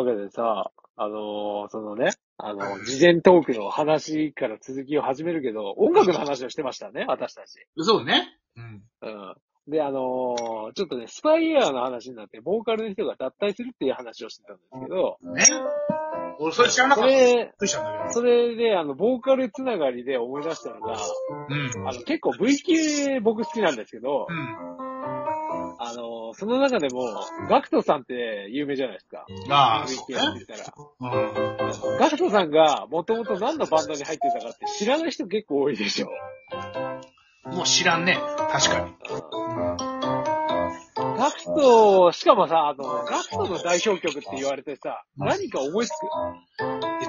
わけでさ、あのーそのね、あの、事前トークの話から続きを始めるけど、音楽の話をしてましたね、私たち。そうね。うん。うん。で、あのーちょっとね、スパイエアーの話になって、ボーカルの人が脱退するっていう話をしてたんですけど、ね。俺、それ知らなかそった。びっれ、くりしたんだけそれで、あの、ボーカルつながりで思い出したのが、ど。うん。あの、結構 V 級僕好きなんですけど、うん。あの、その中でも、ガクトさんって有名じゃないですか。ああ、そうね。ったら。うん。ガクトさんがもともと何のバンドに入ってたかって知らない人結構多いでしょ。もう知らんね。確かに。ガクト、しかもさ、あの、ガクトの代表曲って言われてさ、何か思いつく？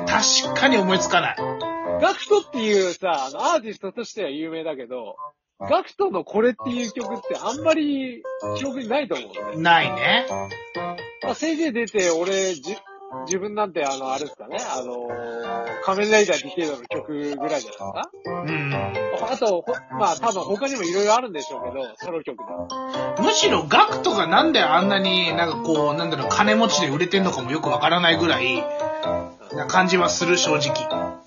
確かに思いつかない。ガクトっていうさ、あの、アーティストとしては有名だけど、ガクトのこれっていう曲ってあんまり記憶にないと思うのね。ないね。まあ、せいぜい出て、俺、じ、自分なんてあの、あれですかね、あのー、仮面ライダーディケイドの曲ぐらいじゃないですかうん。あと、ほまあ多分他にもいろいろあるんでしょうけど、ソロ曲で。むしろガクトがなんであんなになんかこう、なんだろう、金持ちで売れてんのかもよくわからないぐらいな感じはする、正直。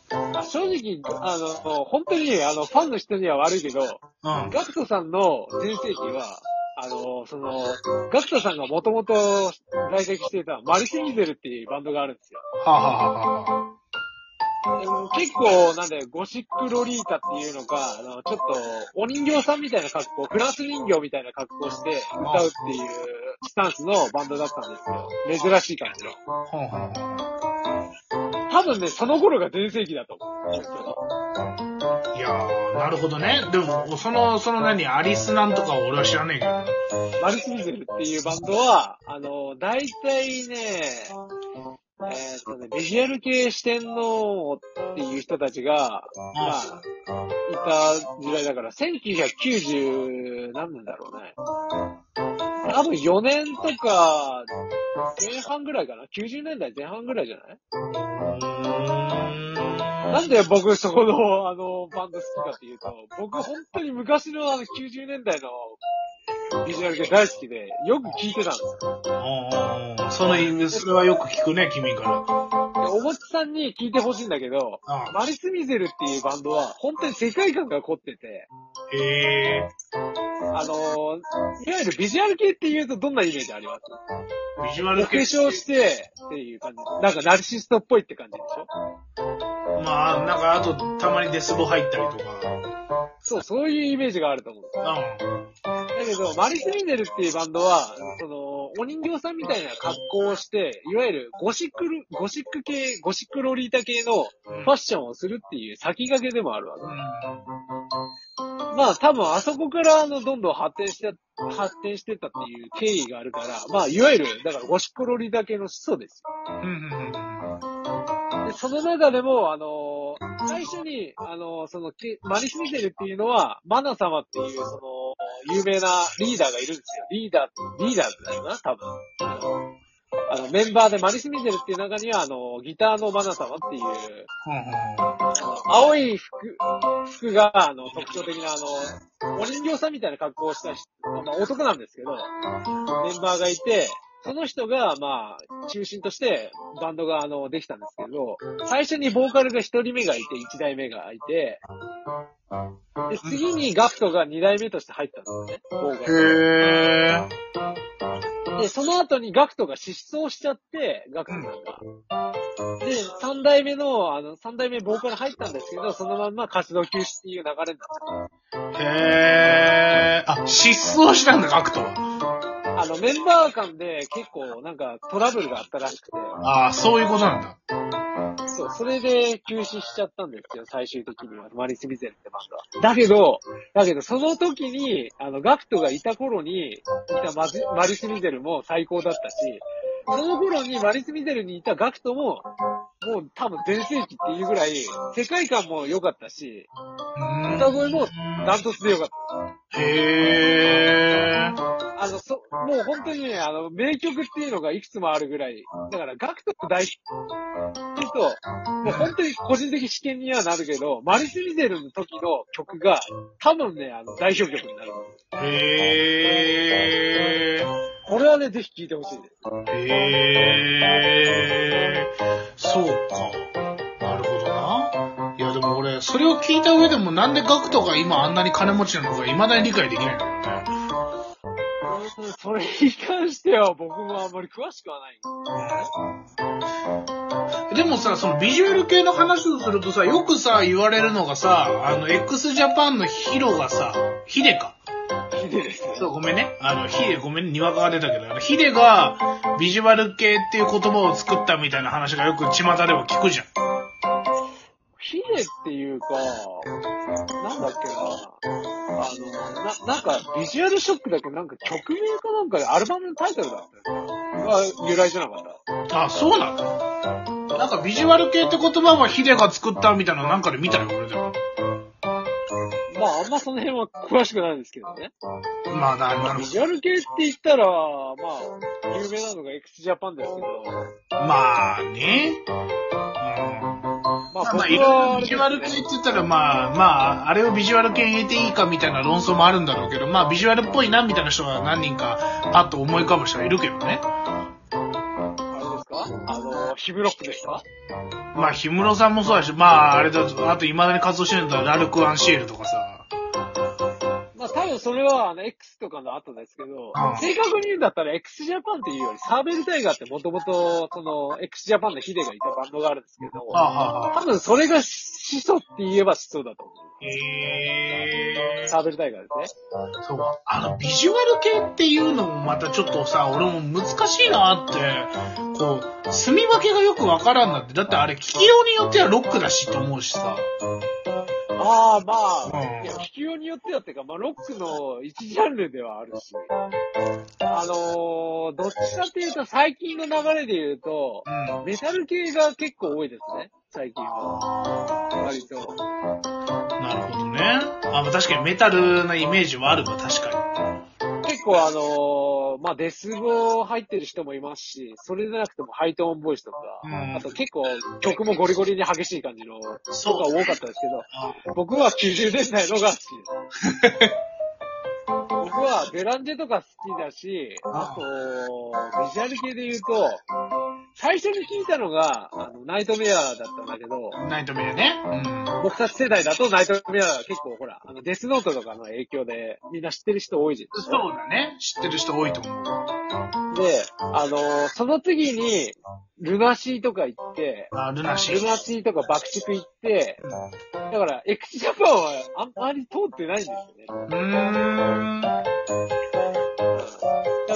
あ正直、あの、本当に、あの、ファンの人には悪いけど、うん。ガクトさんの全盛期は、あの、その、ガクトさんがもともと在籍していたマリス・ミゼルっていうバンドがあるんですよ。はあ、はあはあ結構、なんだよ、ゴシックロリータっていうのか、あの、ちょっと、お人形さんみたいな格好、フランス人形みたいな格好して歌うっていうスタンスのバンドだったんですよ。珍しい感じの。あ、はあはあ分ね、その頃が全盛期だと思う。あいやー、なるほどね。でも、その、その何、アリスなんとかは俺は知らねえけど。マリス・ミゼルっていうバンドは、あの、大体ね、えーっとね、ビジュアル系四天王っていう人たちが、まあ、いた時代だから、1990何年だろうね。多分4年とか、前半ぐらいかな ?90 年代前半ぐらいじゃない？なんで僕そこの、あの、バンド好きかっていうと、僕本当に昔のあの90年代のビジュアル系大好きで、よく聴いてたんですよ。ああ、そのそれはよく聞くね、君から。でおもちさんに聞いてほしいんだけど、あマリス・ミゼルっていうバンドは、本当に世界観が凝ってて、へえ。あのいわゆるビジュアル系っていうとどんなイメージあります？ビジュアお化ル系。粧してっていう感じ。なんかナルシストっぽいって感じでしょ？まあ、なんか、あと、たまにデスボ入ったりとか。そう、そういうイメージがあると思う。うん。だけど、マリス・ミゼルっていうバンドは、その、お人形さんみたいな格好をして、いわゆるゴシックル、ゴシック系、ゴシックロリータ系のファッションをするっていう先駆けでもあるわけ。まあ多分あそこからあのどんどん発展して、発展してったっていう経緯があるから、まあいわゆる、だからゴシックロリータ系の始祖ですうん。うん。うん。よ。で、その中でも、あの最初に、あのその、けマリス・ミゼルっていうのは、マナ様っていう、その、有名なリーダーがいるんですよ。リーダー、リーダーだよな、多分。あの、あのメンバーでマリス・ミゼルっていう中には、あの、ギターのマナ様っていう、青い服、服が、あの、特徴的な、あの、お人形さんみたいな格好をした人、まあ、男なんですけど、メンバーがいて、その人が、まあ、中心として、バンドが、あの、できたんですけど、最初にボーカルが一人目がいて、一代目がいて、で、次にガクトが二代目として入ったんですよね、ボーカル。へえ。で、その後にガクトが失踪しちゃって、ガクトさんが。で、三代目の、あの、三代目ボーカル入ったんですけど、そのまんま活動休止っていう流れになった。へえ。あ、失踪したんだ、ガクトは。あの、メンバー間で結構なんかトラブルがあったらしくて、ああ、そういうことなんだ。そう、それで休止しちゃったんですよ、最終的には。マリス・ミゼルってバンドは。だけど、だけどその時に、あの、ガクトがいた頃に、いたマジマリス・ミゼルも最高だったし、その頃にマリス・ミゼルにいたガクトも、もう多分全盛期っていうぐらい、世界観も良かったし、歌声もダントツで良かった。へえ。あの、そ、もう本当にね、あの、名曲っていうのがいくつもあるぐらい、だから、ガクトと大好きっていうと、もう本当に個人的試験にはなるけど、マリス・ミゼルの時の曲が、多分ね、あの、代表曲になる。へえ。これはね、ぜひ聞いてほしいです。へー。そうか。なるほどな。いやでも俺、それを聞いた上でもなんでガクトが今あんなに金持ちなのか未だに理解できないんだよね。うんそれに関しては僕もあんまり詳しくはない。でもさ、そのビジュアル系の話をするとさ、よくさ、言われるのがさ、あの、x ジャパンのヒロがさ、ヒデか。ヒデですね。そう、ごめんね。あの、ヒデ、ごめんね、にわかが出たけど、あの、ヒデが、ビジュアル系っていう言葉を作ったみたいな話がよく巷では聞くじゃん。ヒデっていうか、なんだっけな。あの、な、なんか、ビジュアルショックだけど、なんか曲名かなんかでアルバムのタイトルだったよ由来じゃなかった。あ、そうなのなんかビジュアル系って言葉はヒデが作ったみたいなのなんかで見たよ、俺でも。まあ、あんまその辺は詳しくないんですけどね。まあ、な、なるほビジュアル系って言ったら、まあ、有名なのが x ジャパンですけど、ど。まあね。うん。まあ、まあ、僕いろいろは、ビジュアル系って言ったら、まあ、まあ、あれをビジュアル系に入れていいかみたいな論争もあるんだろうけど、まあ、ビジュアルっぽいなみたいな人が何人か、パッと思い浮かぶ人がいるけどね。あの、ヒブロックですか？まあ、氷室さんもそうだし、まあ、あれだと、あと未だに活動してるんだラルク・アンシエルとかさ。まあ、多分それは、あの、X とかの後ですけど、うん正確に言うんだったら x ジャパンっていうより、サーベルタイガーってもともと、その、x ジャパンのヒデがいたバンドがあるんですけど、はあ、はあはあ、多分それが始祖って言えば始祖だと思う。へサーベルタイガーですね。そうか。あの、ビジュアル系っていうのもまたちょっとさ、俺も難しいなって、こう、住み分けがよくわからんなって。だってあれ、聞きようによってはロックだしと思うしさ。ああ、まあ、うんいや、聞きようによってはっていうか、まあ、ロックの一ジャンルではあるし、あのー、どっちかっていうと、最近の流れで言うと、うん。メタル系が結構多いですね、最近は。割と。なるほどね。あ、まあ確かにメタルなイメージはあるわ、確か結構あのー、まあ、デスボ入ってる人もいますし、それでなくてもハイトーンボイスとか、うんあと結構曲もゴリゴリに激しい感じの人が多かったですけど、に。僕は90年代のが好きです。僕はベランジェとか好きだし、あと、ビジュアル系で言うと、最初に聞いたのが、あの、ナイトメアだったんだけど、ナイトメアね。うん。僕たち世代だとナイトメアが結構ほら、あの、デスノートとかの影響でみんな知ってる人多いじゃん。そうだね。知ってる人多いと思う。で、あのその次に、ルナシーとか行って、あ、ルナシー。ルナシーとか爆竹行って、だから、エクスジャパンはあんまり通ってないんですよね。うーん。だ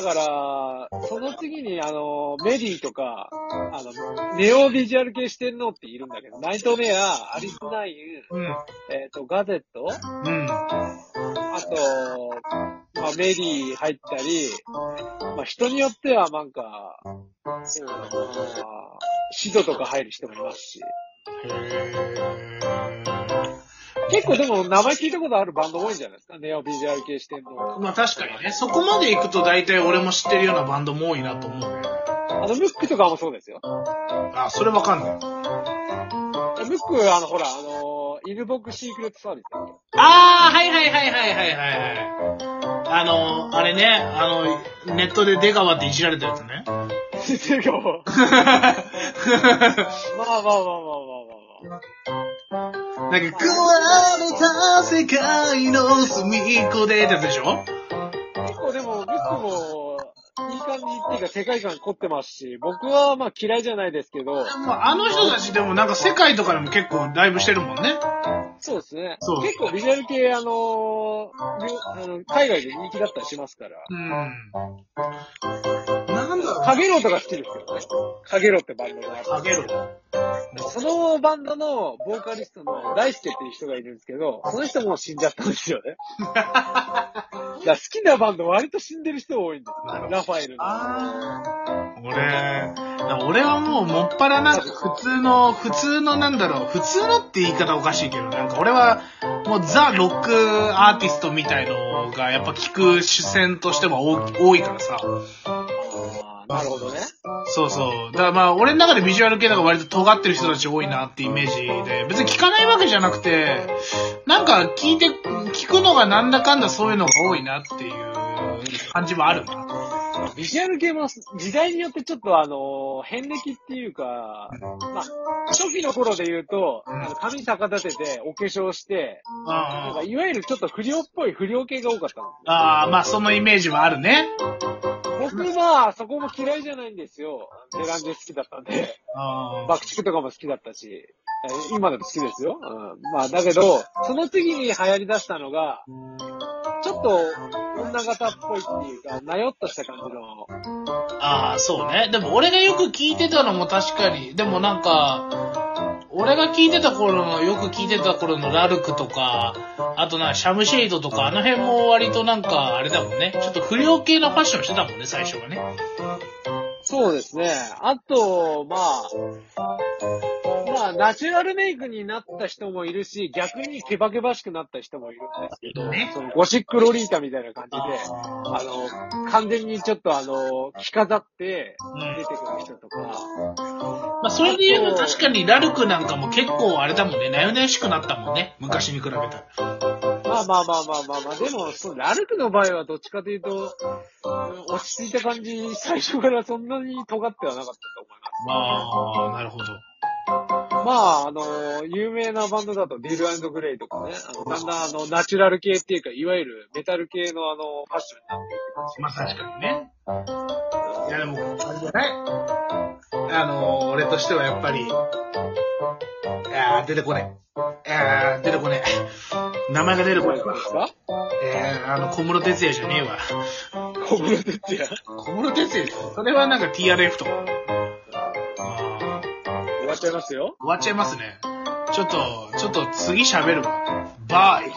から、次に、あの、メリーとか、あの、ネオビジュアル系してんのっているんだけど、ナイトメア、アリスナイン、うん。えっ、と、ガゼット、うん。あと、まあ、メリー入ったり、まあ、人によってはなんか、そうだなシドとか入る人もいますし。へー。結構でも名前聞いたことあるバンド多いんじゃないですか？ネオビジュアル系してんの。まあ確かにね、そこまで行くと大体俺も知ってるようなバンドも多いなと思うね。あの、ムックとかもそうですよ。あ、それわかんない。ムック、あの、ほら、あの、犬僕シークレットサービスだっあー、はいはいはいはいはいはいはい。あの、あれね、あの、ネットで出川っていじられたやつね。けてかも。ま あまあまあまあまあまあまあ。なんか、食われた世界の隅っこでってやつでしょ？結構でも、ムックも、いい感じっていうか世界観凝ってますし、僕はまあ嫌いじゃないですけど、もうあの人たちでもなんか世界とかでも結構ライブしてるもんね。そうですね。そう結構ビジュアル系、あのーあの、海外で人気だったりしますから。うん。なんだろうカゲロウとか好きですけどね。カゲロウってバンドがある。かけろ。そのバンドのボーカリストの大輔っていう人がいるんですけど、その人も死んじゃったんですよね。だから好きなバンド割と死んでる人多いんですよ。ラファエルの。俺、俺はもうもっぱらなんか普通の、普通のなんだろう、普通のって言い方おかしいけど、なんか俺はもうザ・ロックアーティストみたいのがやっぱ聞く主戦としては多多いからさ。なるほどね。そうそう。だからまあ俺の中でビジュアル系だから割と尖ってる人たち多いなってイメージで、別に聞かないわけじゃなくて、なんか聞いて、聞くのがなんだかんだそういうのが多いなっていう感じはあるな。ビジュアル系も時代によってちょっとあの、変歴っていうか、まあ、初期の頃で言うと、うんあの髪逆立てて、お化粧して、なんいわゆるちょっと不良っぽい不良系が多かったあー、まあそのイメージはあるね。僕は、そこも嫌いじゃないんですよ。デランジェ好きだったんで。あ爆竹とかも好きだったし、えー今でも好きですよ。うん、まあ、だけど、その次に流行り出したのが、ちょっと女型っぽいっていうか、なよっとした感じの、あー、そうね。でも俺がよく聞いてたのも確かに、でもなんか、俺が聞いてた頃の、よく聞いてた頃のラルクとか、あとな、シャムシェイドとか、あの辺も割となんか、あれだもんね。ちょっと不良系のファッションしてたもんね、最初はね。そうですね。あと、まあ、あ、ナチュラルメイクになった人もいるし、逆にケバケバしくなった人もいるんですけど、ねそのゴシックロリータみたいな感じで、ああの、完全にちょっとあの、着飾ってうん出てくる人とか、まあ、それで言うと確かにラルクなんかも結構あれだもんね、なよなよしくなったもんね。昔に比べたら。まあまあまあまあまあまあ、でも、そう、ラルクの場合はどっちかというと、うん落ち着いた感じ、最初からそんなに尖ってはなかったと思います。まあ、なるほど。まあ、あの、有名なバンドだとディルグレイとかね、あの、だんだんあの、ナチュラル系っていうか、いわゆるメタル系のあの、ファッションになってるって感じ。まあ確かにね。いやでも、あれじゃないあの、俺としてはやっぱり、あー出てこない。あー出てこない。名前が出てこないわで。すか？えー、あの、小室哲也じゃねえわ。小室哲也。小室哲也それはなんか TRF とか。っちゃいますよ。終わっちゃいますね。ちょっと、ちょっと次喋るわ。バイ。